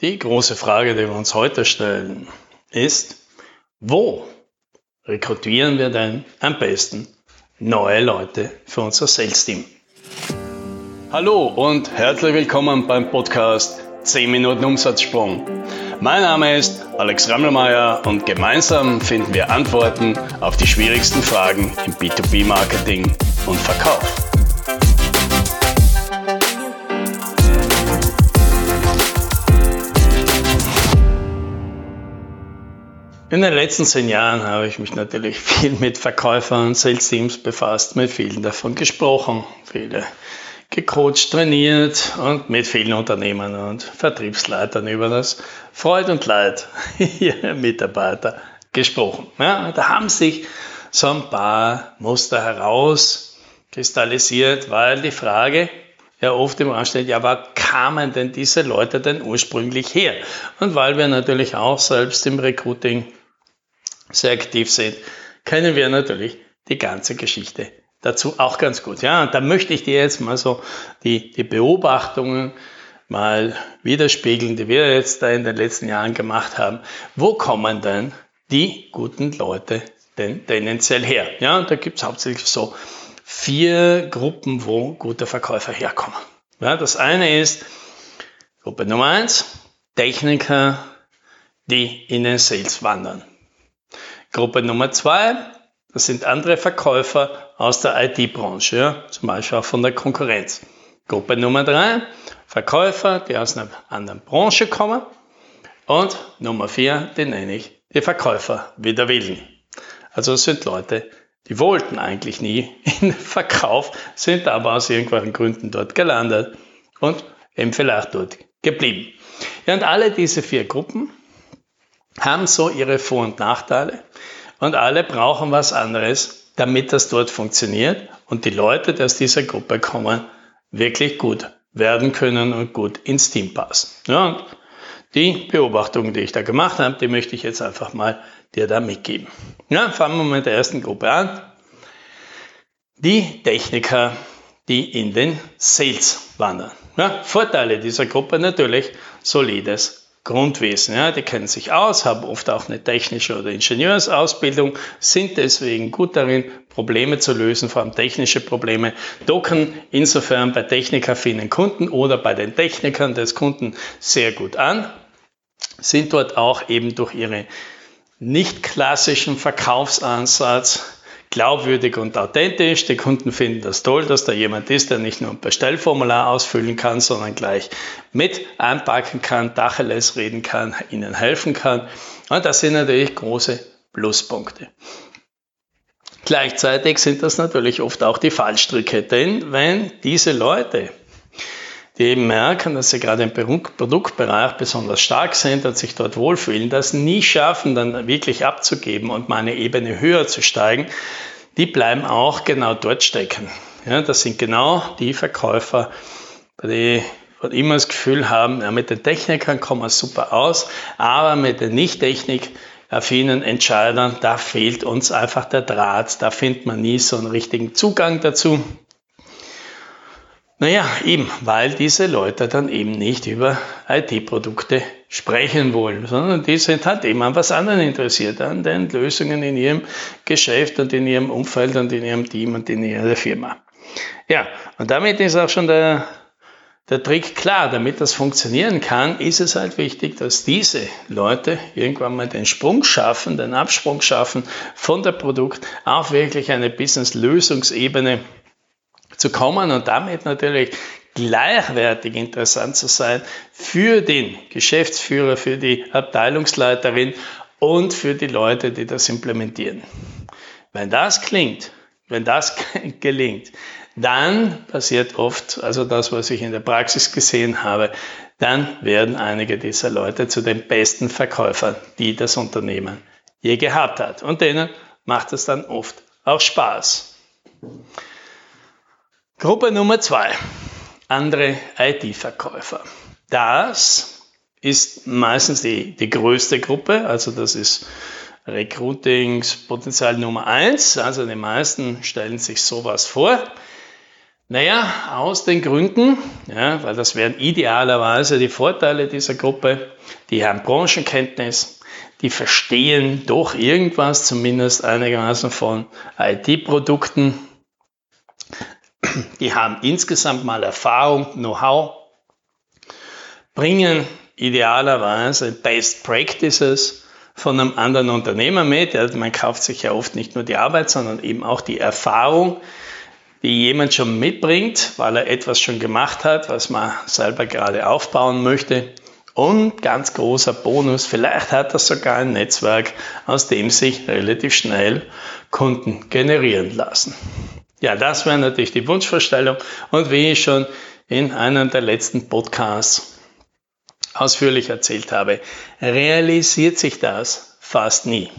Die große Frage, die wir uns heute stellen, ist, wo rekrutieren wir denn am besten neue Leute für unser Sales-Team? Hallo und herzlich willkommen beim Podcast 10 Minuten Umsatzsprung. Mein Name ist Alex Rammelmeier und gemeinsam finden wir Antworten auf die schwierigsten Fragen im B2B-Marketing und Verkauf. In den letzten zehn Jahren habe ich mich natürlich viel mit Verkäufern und Sales Teams befasst, mit vielen davon gesprochen, viele gecoacht, trainiert und mit vielen Unternehmern und Vertriebsleitern über das Freud und Leid ihrer Mitarbeiter gesprochen. Ja, da haben sich so ein paar Muster herauskristallisiert, weil die Frage ja oft im Raum steht, ja, wo kamen denn diese Leute denn ursprünglich her? Und weil wir natürlich auch selbst im Recruiting sehr aktiv sind, kennen wir natürlich die ganze Geschichte dazu auch ganz gut. Ja, und da möchte ich dir jetzt mal so die, die Beobachtungen mal widerspiegeln, die wir jetzt da in den letzten Jahren gemacht haben. Wo kommen denn die guten Leute denn tendenziell her? Ja, da gibt es hauptsächlich so vier Gruppen, wo gute Verkäufer herkommen. Ja, das eine ist Gruppe Nummer eins, Techniker, die in den Sales wandern. Gruppe Nummer zwei, das sind andere Verkäufer aus der IT-Branche, ja, zum Beispiel auch von der Konkurrenz. Gruppe Nummer drei, Verkäufer, die aus einer anderen Branche kommen. Und Nummer vier, den nenne ich die Verkäufer wider Willen. Also es sind Leute, die wollten eigentlich nie in Verkauf, sind aber aus irgendwelchen Gründen dort gelandet und eben vielleicht dort geblieben. Ja, und alle diese vier Gruppen haben so ihre Vor- und Nachteile und alle brauchen was anderes, damit das dort funktioniert und die Leute, die aus dieser Gruppe kommen, wirklich gut werden können und gut ins Team passen. Ja, die Beobachtungen, die ich da gemacht habe, die möchte ich jetzt einfach mal dir da mitgeben. Ja, fangen wir mit der ersten Gruppe an. Die Techniker, die in den Sales wandern. Ja, Vorteile dieser Gruppe natürlich solides Grundwissen. Ja, die kennen sich aus, haben oft auch eine technische oder Ingenieursausbildung, sind deswegen gut darin, Probleme zu lösen, vor allem technische Probleme, docken insofern bei technikaffinen Kunden oder bei den Technikern des Kunden sehr gut an, sind dort auch eben durch ihre nicht klassischen Verkaufsansatz glaubwürdig und authentisch. Die Kunden finden das toll, dass da jemand ist, der nicht nur ein Bestellformular ausfüllen kann, sondern gleich mit einpacken kann, Dacheles reden kann, ihnen helfen kann. Und das sind natürlich große Pluspunkte. Gleichzeitig sind das natürlich oft auch die Fallstricke, denn wenn diese Leute die eben merken, dass sie gerade im Produktbereich besonders stark sind und sich dort wohlfühlen, das nie schaffen, dann wirklich abzugeben und mal eine Ebene höher zu steigen, die bleiben auch genau dort stecken. Ja, das sind genau die Verkäufer, die immer das Gefühl haben, ja, mit den Technikern kommen wir super aus, aber mit den Nicht-Technik affinen Entscheidern, da fehlt uns einfach der Draht, da findet man nie so einen richtigen Zugang dazu. Naja, eben, weil diese Leute dann eben nicht über IT-Produkte sprechen wollen, sondern die sind halt eben an was anderes interessiert, an den Lösungen in ihrem Geschäft und in ihrem Umfeld und in ihrem Team und in ihrer Firma. Ja, und damit ist auch schon der, der Trick klar. Damit das funktionieren kann, ist es halt wichtig, dass diese Leute irgendwann mal den Sprung schaffen, den Absprung schaffen von der Produkt auf wirklich eine Business-Lösungsebene zu kommen und damit natürlich gleichwertig interessant zu sein für den Geschäftsführer, für die Abteilungsleiterin und für die Leute, die das implementieren. Wenn das klingt, wenn das gelingt, dann passiert oft, also das, was ich in der Praxis gesehen habe, dann werden einige dieser Leute zu den besten Verkäufern, die das Unternehmen je gehabt hat. Und denen macht es dann oft auch Spaß. Gruppe Nummer zwei, andere IT-Verkäufer. Das ist meistens die, die größte Gruppe, also das ist Recruitingspotenzial Nummer eins. Also die meisten stellen sich sowas vor. Naja, aus den Gründen, ja, weil das wären idealerweise die Vorteile dieser Gruppe, die haben Branchenkenntnis, die verstehen doch irgendwas, zumindest einigermaßen von IT-Produkten, die haben insgesamt mal Erfahrung, Know-how, bringen idealerweise Best Practices von einem anderen Unternehmer mit. Man kauft sich ja oft nicht nur die Arbeit, sondern eben auch die Erfahrung, die jemand schon mitbringt, weil er etwas schon gemacht hat, was man selber gerade aufbauen möchte. Und ganz großer Bonus, vielleicht hat er sogar ein Netzwerk, aus dem sich relativ schnell Kunden generieren lassen. Ja, das wäre natürlich die Wunschvorstellung. Und wie ich schon in einem der letzten Podcasts ausführlich erzählt habe, realisiert sich das fast nie.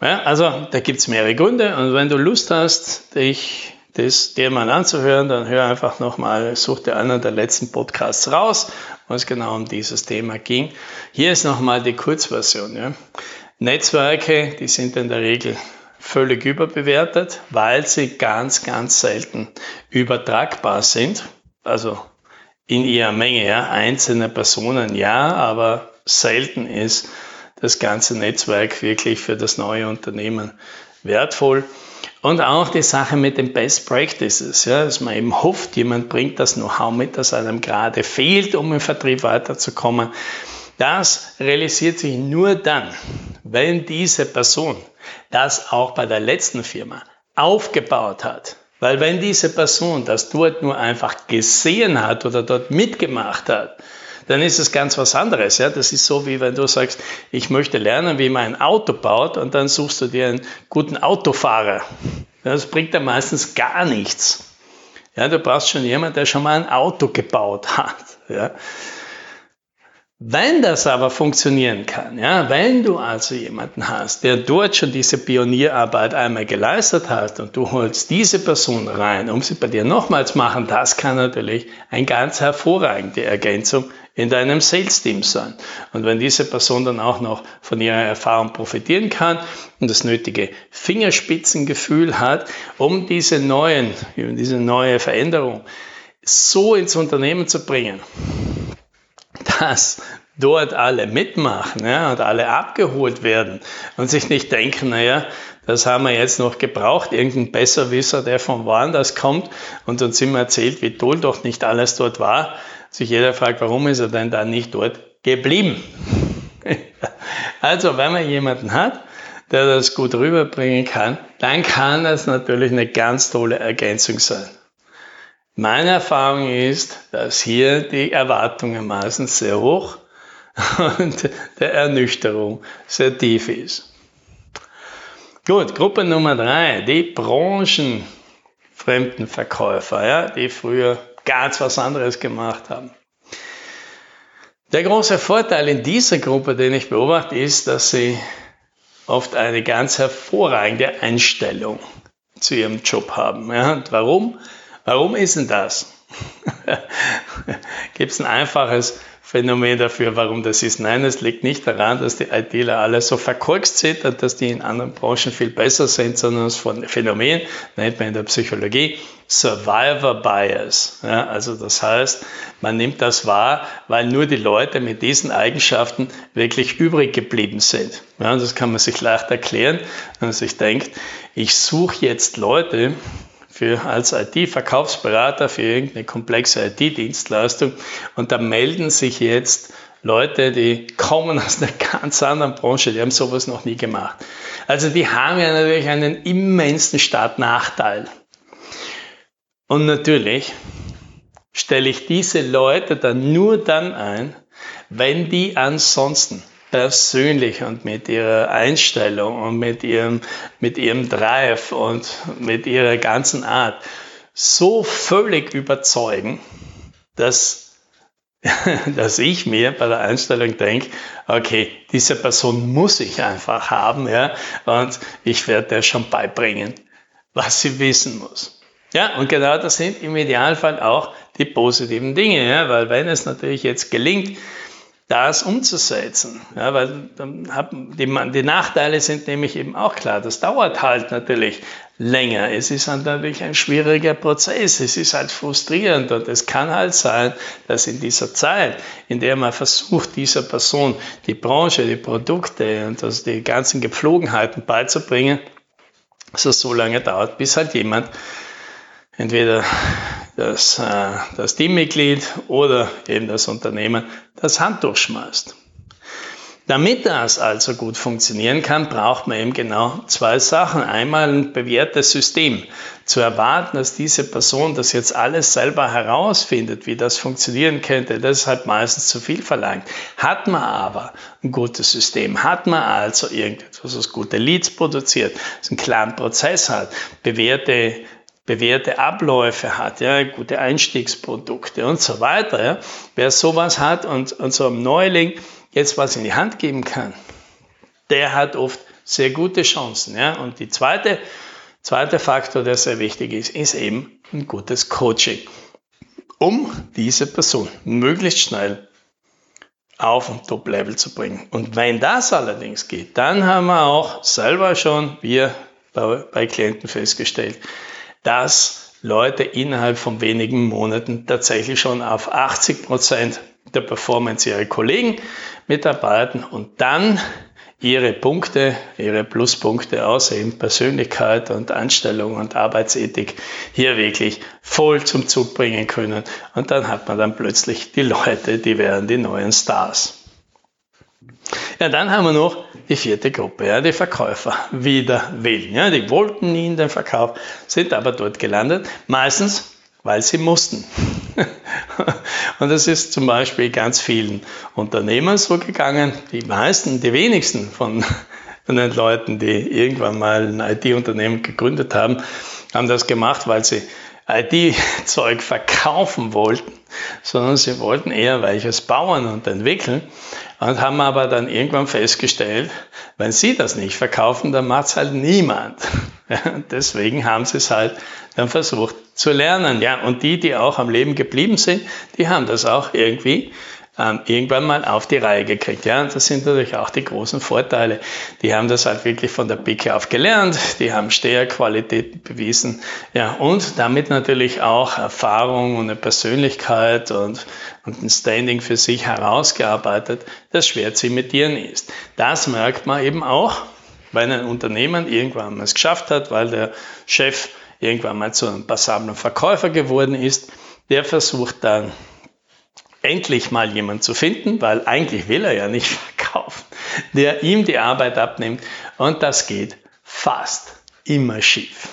Ja, also da gibt es mehrere Gründe und wenn du Lust hast, dich das dir mal anzuhören, dann hör einfach nochmal, such dir einen der letzten Podcasts raus, wo es genau um dieses Thema ging. Hier ist nochmal die Kurzversion. Ja. Netzwerke, die sind in der Regel völlig überbewertet, weil sie ganz, ganz selten übertragbar sind. Also in ihrer Menge, ja. Einzelne Personen ja, aber selten ist das ganze Netzwerk wirklich für das neue Unternehmen wertvoll. Und auch die Sache mit den Best Practices, ja, dass man eben hofft, jemand bringt das Know-how mit, das einem gerade fehlt, um im Vertrieb weiterzukommen. Das realisiert sich nur dann, wenn diese Person das auch bei der letzten Firma aufgebaut hat. Weil wenn diese Person das dort nur einfach gesehen hat oder dort mitgemacht hat, dann ist es ganz was anderes. Ja? Das ist so, wie wenn du sagst, ich möchte lernen, wie man ein Auto baut und dann suchst du dir einen guten Autofahrer. Das bringt dann meistens gar nichts. Ja, du brauchst schon jemanden, der schon mal ein Auto gebaut hat. Ja? Wenn das aber funktionieren kann, ja, wenn du also jemanden hast, der dort schon diese Pionierarbeit einmal geleistet hat und du holst diese Person rein, um sie bei dir nochmals machen, das kann natürlich eine ganz hervorragende Ergänzung in deinem Sales-Team sein. Und wenn diese Person dann auch noch von ihrer Erfahrung profitieren kann und das nötige Fingerspitzengefühl hat, um diese neuen, diese neue Veränderung so ins Unternehmen zu bringen, dass dort alle mitmachen ja, und alle abgeholt werden und sich nicht denken, naja, das haben wir jetzt noch gebraucht, irgendein Besserwisser, der von woanders kommt und uns immer erzählt, wie toll doch nicht alles dort war. Sich jeder fragt, warum ist er denn da nicht dort geblieben? also, wenn man jemanden hat, der das gut rüberbringen kann, dann kann das natürlich eine ganz tolle Ergänzung sein. Meine Erfahrung ist, dass hier die Erwartungen meistens sehr hoch und der Ernüchterung sehr tief ist. Gut, Gruppe Nummer drei, die branchenfremden Verkäufer, ja, die früher ganz was anderes gemacht haben. Der große Vorteil in dieser Gruppe, den ich beobachte, ist, dass sie oft eine ganz hervorragende Einstellung zu ihrem Job haben. Ja, und warum? Warum ist denn das? Gibt es ein einfaches Phänomen dafür, warum das ist? Nein, es liegt nicht daran, dass die ITler alle so verkorkst sind und dass die in anderen Branchen viel besser sind, sondern das Phänomen nennt man in der Psychologie Survivor Bias. Ja, also das heißt, man nimmt das wahr, weil nur die Leute mit diesen Eigenschaften wirklich übrig geblieben sind. Ja, das kann man sich leicht erklären, wenn man sich denkt, ich suche jetzt Leute, für, als IT-Verkaufsberater für irgendeine komplexe IT-Dienstleistung. Und da melden sich jetzt Leute, die kommen aus einer ganz anderen Branche, die haben sowas noch nie gemacht. Also die haben ja natürlich einen immensen Startnachteil. Und natürlich stelle ich diese Leute dann nur dann ein, wenn die ansonsten persönlich und mit ihrer Einstellung und mit ihrem, mit ihrem Drive und mit ihrer ganzen Art so völlig überzeugen, dass, dass ich mir bei der Einstellung denke, okay, diese Person muss ich einfach haben, ja, und ich werde der schon beibringen, was sie wissen muss. Ja, und genau das sind im Idealfall auch die positiven Dinge, ja, weil wenn es natürlich jetzt gelingt, das umzusetzen. Ja, weil dann hat, die, die Nachteile sind nämlich eben auch klar. Das dauert halt natürlich länger. Es ist halt natürlich ein schwieriger Prozess. Es ist halt frustrierend und es kann halt sein, dass in dieser Zeit, in der man versucht, dieser Person die Branche, die Produkte und also die ganzen Gepflogenheiten beizubringen, dass es so lange dauert, bis halt jemand entweder das, äh, das Teammitglied oder eben das Unternehmen das Handtuch schmeißt. Damit das also gut funktionieren kann, braucht man eben genau zwei Sachen. Einmal ein bewährtes System. Zu erwarten, dass diese Person das jetzt alles selber herausfindet, wie das funktionieren könnte, das ist halt meistens zu viel verlangt. Hat man aber ein gutes System, hat man also irgendetwas, was gute Leads produziert, einen klaren Prozess hat, bewährte bewährte Abläufe hat, ja, gute Einstiegsprodukte und so weiter. Ja. Wer sowas hat und, und so einem Neuling jetzt was in die Hand geben kann, der hat oft sehr gute Chancen. Ja. Und die zweite, zweite Faktor, der sehr wichtig ist, ist eben ein gutes Coaching, um diese Person möglichst schnell auf ein Top-Level zu bringen. Und wenn das allerdings geht, dann haben wir auch selber schon, wir bei, bei Klienten festgestellt, dass Leute innerhalb von wenigen Monaten tatsächlich schon auf 80 Prozent der Performance ihrer Kollegen mitarbeiten und dann ihre Punkte, ihre Pluspunkte aussehen, Persönlichkeit und Anstellung und Arbeitsethik hier wirklich voll zum Zug bringen können. Und dann hat man dann plötzlich die Leute, die wären die neuen Stars. Ja, dann haben wir noch die vierte Gruppe, ja, die Verkäufer wider Willen. Ja, die wollten nie in den Verkauf, sind aber dort gelandet, meistens, weil sie mussten. Und das ist zum Beispiel ganz vielen Unternehmern so gegangen. Die meisten, die wenigsten von, von den Leuten, die irgendwann mal ein IT-Unternehmen gegründet haben, haben das gemacht, weil sie IT-Zeug verkaufen wollten, sondern sie wollten eher welches bauen und entwickeln und haben aber dann irgendwann festgestellt, wenn sie das nicht verkaufen, dann macht es halt niemand. deswegen haben sie es halt dann versucht zu lernen. Ja, und die, die auch am Leben geblieben sind, die haben das auch irgendwie ähm, irgendwann mal auf die Reihe gekriegt. Ja, und das sind natürlich auch die großen Vorteile. Die haben das halt wirklich von der Pike auf gelernt, die haben Steherqualitäten bewiesen, ja, und damit natürlich auch Erfahrung und eine Persönlichkeit und, und ein Standing für sich herausgearbeitet, das schwer zu imitieren ist. Das merkt man eben auch, wenn ein Unternehmen irgendwann mal es geschafft hat, weil der Chef irgendwann mal zu einem passablen Verkäufer geworden ist, der versucht dann endlich mal jemand zu finden, weil eigentlich will er ja nicht verkaufen, der ihm die Arbeit abnimmt. Und das geht fast immer schief.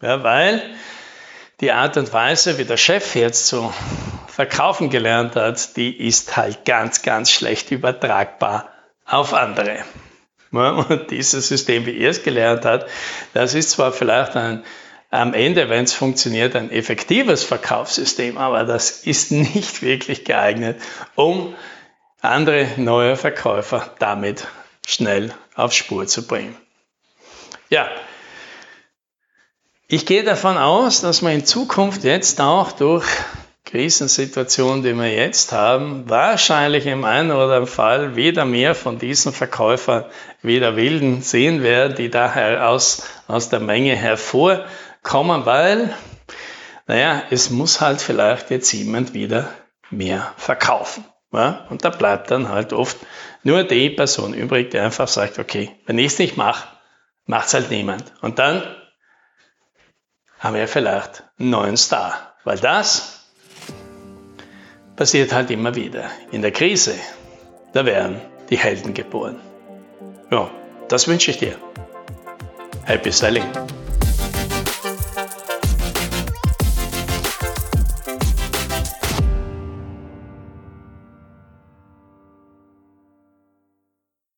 Ja, weil die Art und Weise, wie der Chef jetzt zu verkaufen gelernt hat, die ist halt ganz, ganz schlecht übertragbar auf andere. Und dieses System, wie er es gelernt hat, das ist zwar vielleicht ein am Ende, wenn es funktioniert, ein effektives Verkaufssystem, aber das ist nicht wirklich geeignet, um andere neue Verkäufer damit schnell auf Spur zu bringen. Ja, ich gehe davon aus, dass wir in Zukunft jetzt auch durch Krisensituationen, die wir jetzt haben, wahrscheinlich im einen oder anderen Fall wieder mehr von diesen Verkäufern wieder Wilden sehen werden, die daher aus, aus der Menge hervor kommen, weil, naja, es muss halt vielleicht jetzt jemand wieder mehr verkaufen. Ja? Und da bleibt dann halt oft nur die Person übrig, die einfach sagt, okay, wenn ich es nicht mache, macht es halt niemand. Und dann haben wir vielleicht einen neuen Star. Weil das passiert halt immer wieder. In der Krise, da werden die Helden geboren. Ja, das wünsche ich dir. Happy Selling!